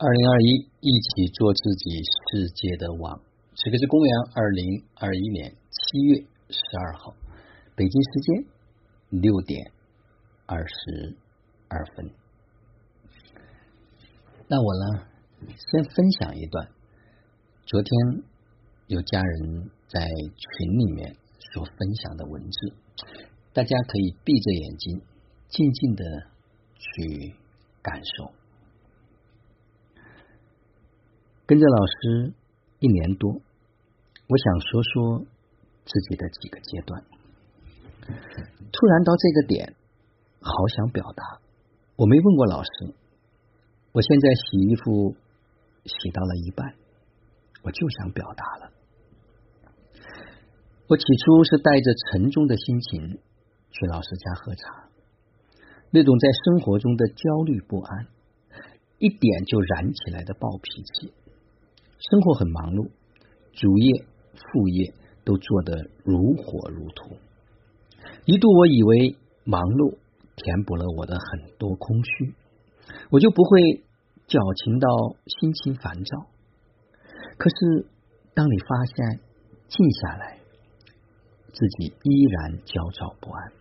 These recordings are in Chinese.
二零二一，一起做自己世界的王。此刻是公元二零二一年七月十二号，北京时间六点二十二分。那我呢，先分享一段。昨天有家人在群里面所分享的文字，大家可以闭着眼睛，静静的去感受。跟着老师一年多，我想说说自己的几个阶段。突然到这个点，好想表达。我没问过老师，我现在洗衣服洗到了一半，我就想表达了。我起初是带着沉重的心情去老师家喝茶，那种在生活中的焦虑不安，一点就燃起来的暴脾气。生活很忙碌，主业副业都做得如火如荼。一度我以为忙碌填补了我的很多空虚，我就不会矫情到心情烦躁。可是当你发现静下来，自己依然焦躁不安。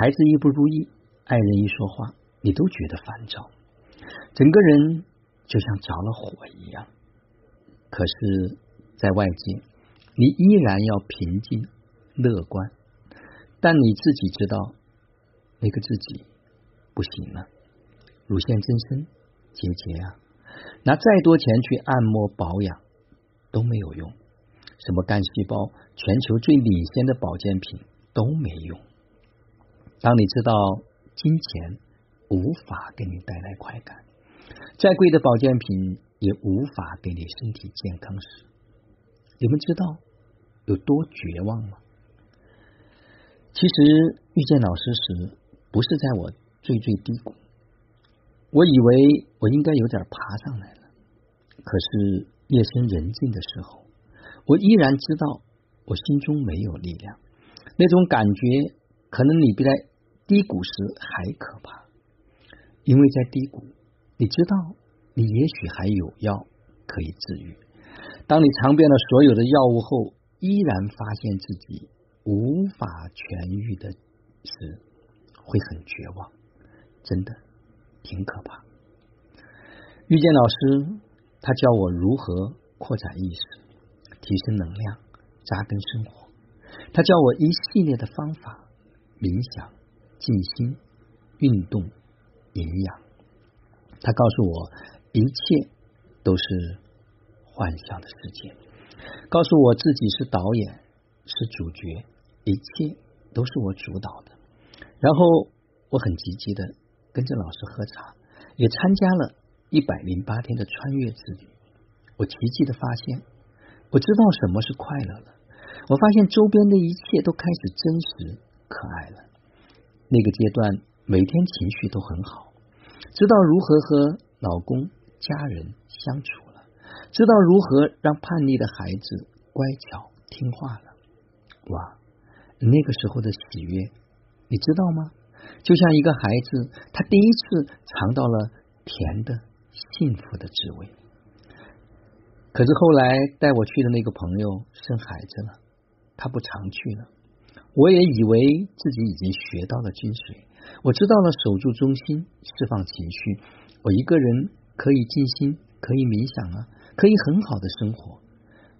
孩子一不如意，爱人一说话，你都觉得烦躁，整个人就像着了火一样。可是，在外界，你依然要平静、乐观，但你自己知道，那个自己不行了。乳腺增生、结节啊，拿再多钱去按摩保养都没有用，什么干细胞、全球最领先的保健品都没用。当你知道金钱无法给你带来快感，再贵的保健品。也无法给你身体健康时，你们知道有多绝望吗？其实遇见老师时，不是在我最最低谷，我以为我应该有点爬上来了。可是夜深人静的时候，我依然知道我心中没有力量。那种感觉，可能你比在低谷时还可怕，因为在低谷，你知道。你也许还有药可以治愈。当你尝遍了所有的药物后，依然发现自己无法痊愈的时，会很绝望，真的挺可怕。遇见老师，他教我如何扩展意识、提升能量、扎根生活。他教我一系列的方法：冥想、静心、运动、营养。他告诉我。一切都是幻想的世界，告诉我自己是导演，是主角，一切都是我主导的。然后我很积极的跟着老师喝茶，也参加了一百零八天的穿越之旅。我奇迹的发现，我知道什么是快乐了。我发现周边的一切都开始真实可爱了。那个阶段，每天情绪都很好，知道如何和老公。家人相处了，知道如何让叛逆的孩子乖巧听话了。哇，那个时候的喜悦，你知道吗？就像一个孩子，他第一次尝到了甜的幸福的滋味。可是后来带我去的那个朋友生孩子了，他不常去了。我也以为自己已经学到了精髓，我知道了守住中心，释放情绪。我一个人。可以静心，可以冥想啊，可以很好的生活。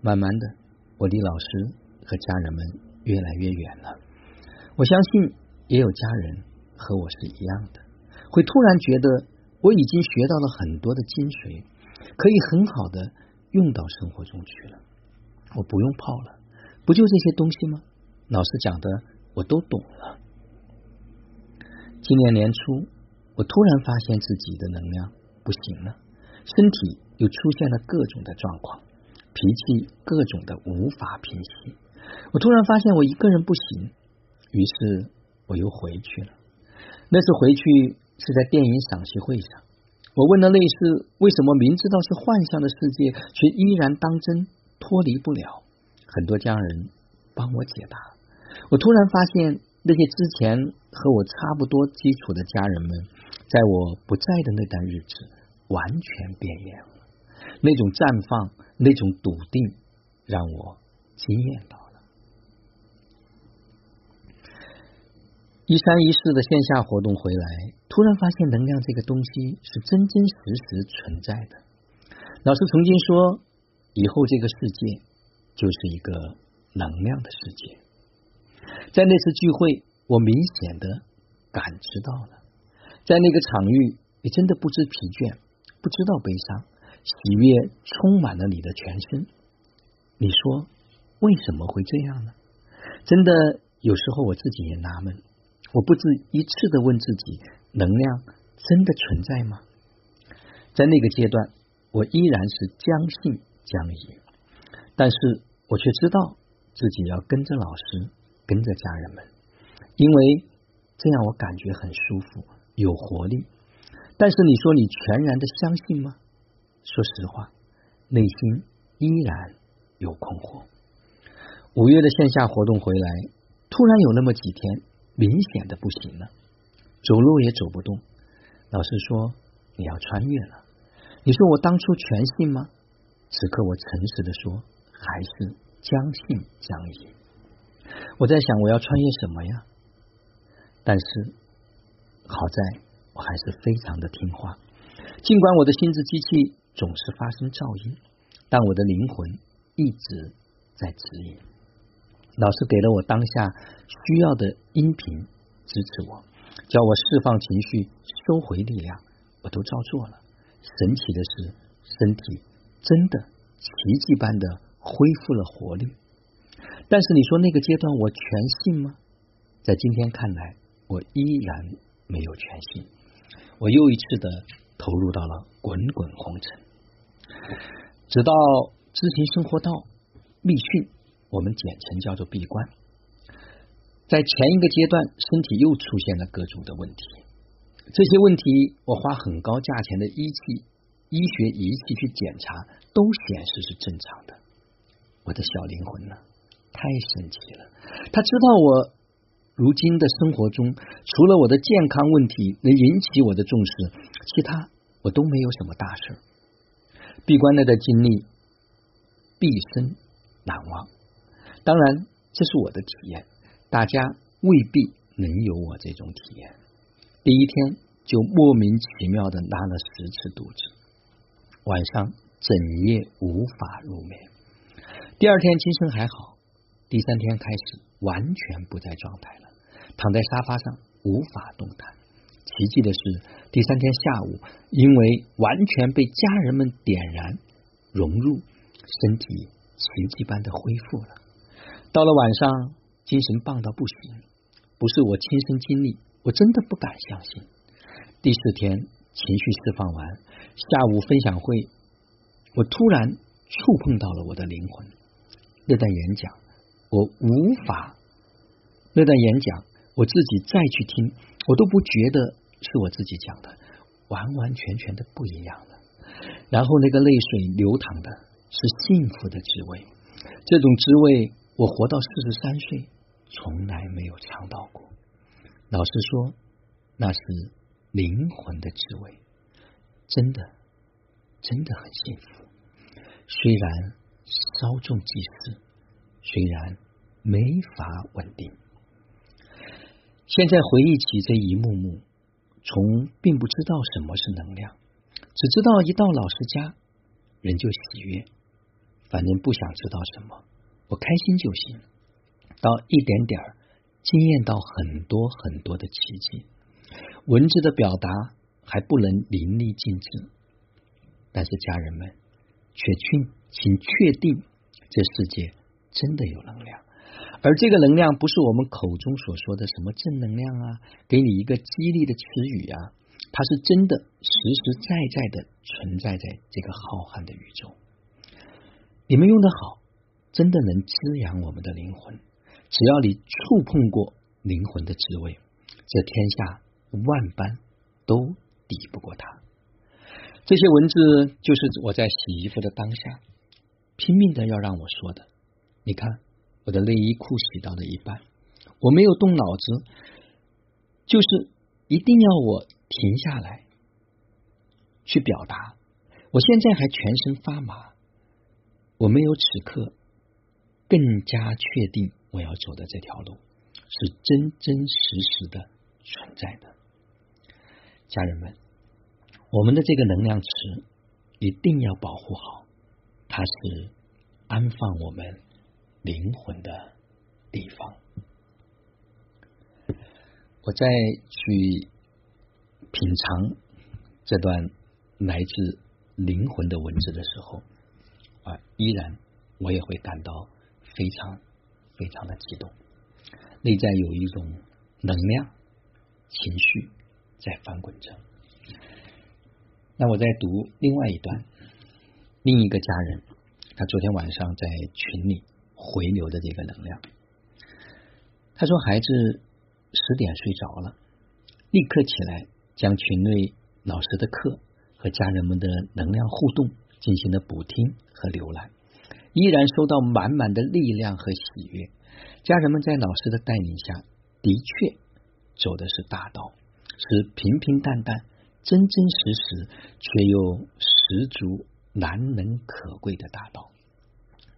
慢慢的，我离老师和家人们越来越远了。我相信也有家人和我是一样的，会突然觉得我已经学到了很多的精髓，可以很好的用到生活中去了。我不用泡了，不就这些东西吗？老师讲的我都懂了。今年年初，我突然发现自己的能量。不行了，身体又出现了各种的状况，脾气各种的无法平息。我突然发现我一个人不行，于是我又回去了。那次回去是在电影赏析会上，我问了类似为什么明知道是幻象的世界，却依然当真，脱离不了。很多家人帮我解答。我突然发现那些之前和我差不多基础的家人们。在我不在的那段日子，完全变样了。那种绽放，那种笃定，让我惊艳到了。一三一四的线下活动回来，突然发现能量这个东西是真真实实存在的。老师曾经说，以后这个世界就是一个能量的世界。在那次聚会，我明显的感知到了，在那个场域，你真的不知疲倦，不知道悲伤。喜悦充满了你的全身，你说为什么会这样呢？真的，有时候我自己也纳闷，我不止一次的问自己：能量真的存在吗？在那个阶段，我依然是将信将疑，但是我却知道自己要跟着老师，跟着家人们，因为这样我感觉很舒服，有活力。但是你说你全然的相信吗？说实话，内心依然有困惑。五月的线下活动回来，突然有那么几天明显的不行了，走路也走不动。老师说你要穿越了，你说我当初全信吗？此刻我诚实的说，还是将信将疑。我在想我要穿越什么呀？但是好在我还是非常的听话，尽管我的心智机器。总是发生噪音，但我的灵魂一直在指引。老师给了我当下需要的音频，支持我，教我释放情绪，收回力量，我都照做了。神奇的是，身体真的奇迹般的恢复了活力。但是你说那个阶段我全信吗？在今天看来，我依然没有全信。我又一次的投入到了滚滚红尘。直到知行生活道密训，我们简称叫做闭关。在前一个阶段，身体又出现了各种的问题，这些问题我花很高价钱的仪器、医学仪器去检查，都显示是正常的。我的小灵魂呢，太神奇了，他知道我如今的生活中，除了我的健康问题能引起我的重视，其他我都没有什么大事。闭关内的经历，毕生难忘。当然，这是我的体验，大家未必能有我这种体验。第一天就莫名其妙的拉了十次肚子，晚上整夜无法入眠。第二天精神还好，第三天开始完全不在状态了，躺在沙发上无法动弹。奇迹的是，第三天下午，因为完全被家人们点燃、融入，身体奇迹般的恢复了。到了晚上，精神棒到不行，不是我亲身经历，我真的不敢相信。第四天情绪释放完，下午分享会，我突然触碰到了我的灵魂。那段演讲，我无法，那段演讲，我自己再去听。我都不觉得是我自己讲的，完完全全的不一样了。然后那个泪水流淌的是幸福的滋味，这种滋味我活到四十三岁从来没有尝到过。老实说那是灵魂的滋味，真的真的很幸福。虽然稍纵即逝，虽然没法稳定。现在回忆起这一幕幕，从并不知道什么是能量，只知道一到老师家，人就喜悦，反正不想知道什么，我开心就行。到一点点儿惊艳到很多很多的奇迹，文字的表达还不能淋漓尽致，但是家人们却确请确定，这世界真的有能量。而这个能量不是我们口中所说的什么正能量啊，给你一个激励的词语啊，它是真的实实在在的存在在这个浩瀚的宇宙。你们用的好，真的能滋养我们的灵魂。只要你触碰过灵魂的滋味，这天下万般都抵不过它。这些文字就是我在洗衣服的当下拼命的要让我说的。你看。我的内衣裤洗到了一半，我没有动脑子，就是一定要我停下来，去表达。我现在还全身发麻，我没有此刻更加确定我要走的这条路是真真实实的存在的。家人们，我们的这个能量池一定要保护好，它是安放我们灵魂的地方。我在去品尝这段来自灵魂的文字的时候，啊，依然我也会感到非常非常的激动，内在有一种能量情绪在翻滚着。那我在读另外一段，另一个家人他昨天晚上在群里回流的这个能量，他说孩子。十点睡着了，立刻起来将群内老师的课和家人们的能量互动进行了补听和浏览，依然收到满满的力量和喜悦。家人们在老师的带领下，的确走的是大道，是平平淡淡、真真实实却又十足难能可贵的大道。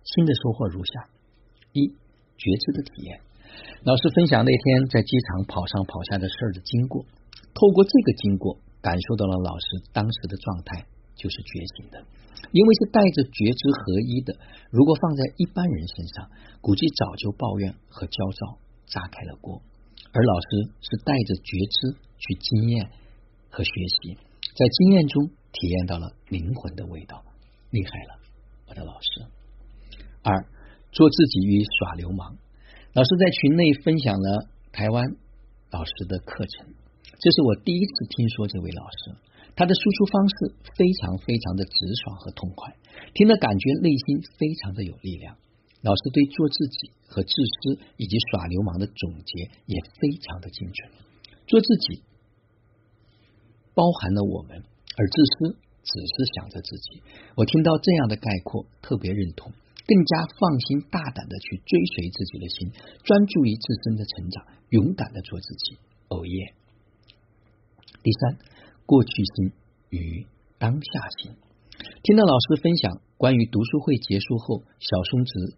新的收获如下：一、觉知的体验。老师分享那天在机场跑上跑下的事儿的经过，透过这个经过，感受到了老师当时的状态就是觉醒的，因为是带着觉知合一的。如果放在一般人身上，估计早就抱怨和焦躁炸开了锅。而老师是带着觉知去经验和学习，在经验中体验到了灵魂的味道，厉害了，我的老师。二，做自己与耍流氓。老师在群内分享了台湾老师的课程，这是我第一次听说这位老师。他的输出方式非常非常的直爽和痛快，听了感觉内心非常的有力量。老师对做自己和自私以及耍流氓的总结也非常的精准。做自己包含了我们，而自私只是想着自己。我听到这样的概括，特别认同。更加放心大胆的去追随自己的心，专注于自身的成长，勇敢的做自己。哦耶！第三，过去心与当下心。听到老师分享关于读书会结束后小松子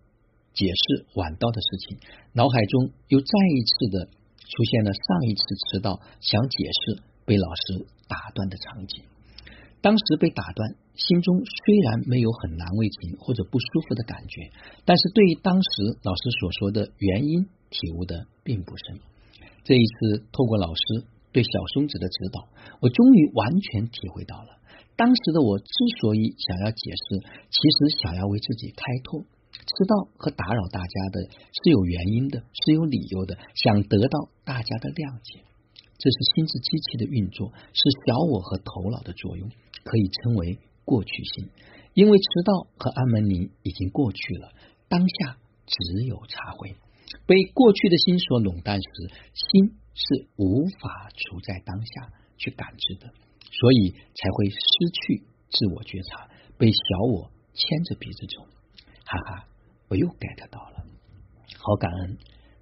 解释晚到的事情，脑海中又再一次的出现了上一次迟到想解释被老师打断的场景。当时被打断。心中虽然没有很难为情或者不舒服的感觉，但是对于当时老师所说的原因体悟的并不深。这一次透过老师对小松子的指导，我终于完全体会到了，当时的我之所以想要解释，其实想要为自己开拓。迟到和打扰大家的是有原因的，是有理由的，想得到大家的谅解。这是心智机器的运作，是小我和头脑的作用，可以称为。过去心，因为迟到和安门铃已经过去了，当下只有茶会。被过去的心所垄断时，心是无法处在当下去感知的，所以才会失去自我觉察，被小我牵着鼻子走。哈哈，我又 get 到了，好感恩，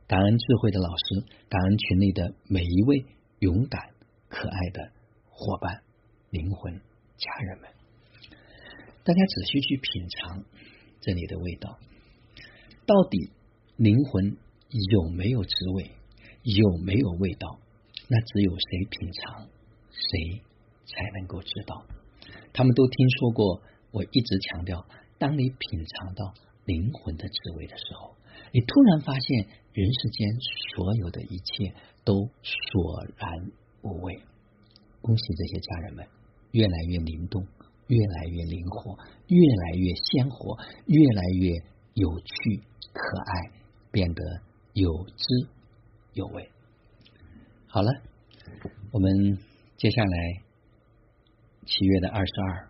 感恩智慧的老师，感恩群里的每一位勇敢可爱的伙伴、灵魂家人们。大家仔细去品尝这里的味道，到底灵魂有没有滋味，有没有味道？那只有谁品尝，谁才能够知道。他们都听说过，我一直强调，当你品尝到灵魂的滋味的时候，你突然发现人世间所有的一切都索然无味。恭喜这些家人们，越来越灵动。越来越灵活，越来越鲜活，越来越有趣可爱，变得有滋有味。好了，我们接下来七月的二十二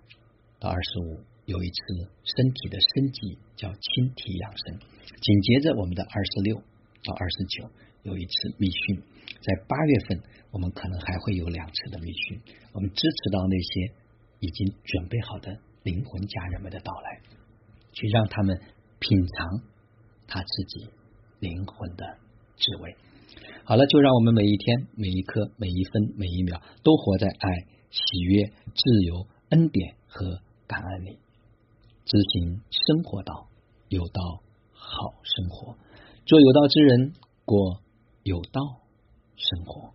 到二十五有一次身体的升级，叫轻体养生。紧接着我们的二十六到二十九有一次密训，在八月份我们可能还会有两次的密训。我们支持到那些。已经准备好的灵魂家人们的到来，去让他们品尝他自己灵魂的滋味。好了，就让我们每一天、每一刻、每一分、每一秒都活在爱、喜悦、自由、恩典和感恩里。执行生活道，有道好生活，做有道之人，过有道生活。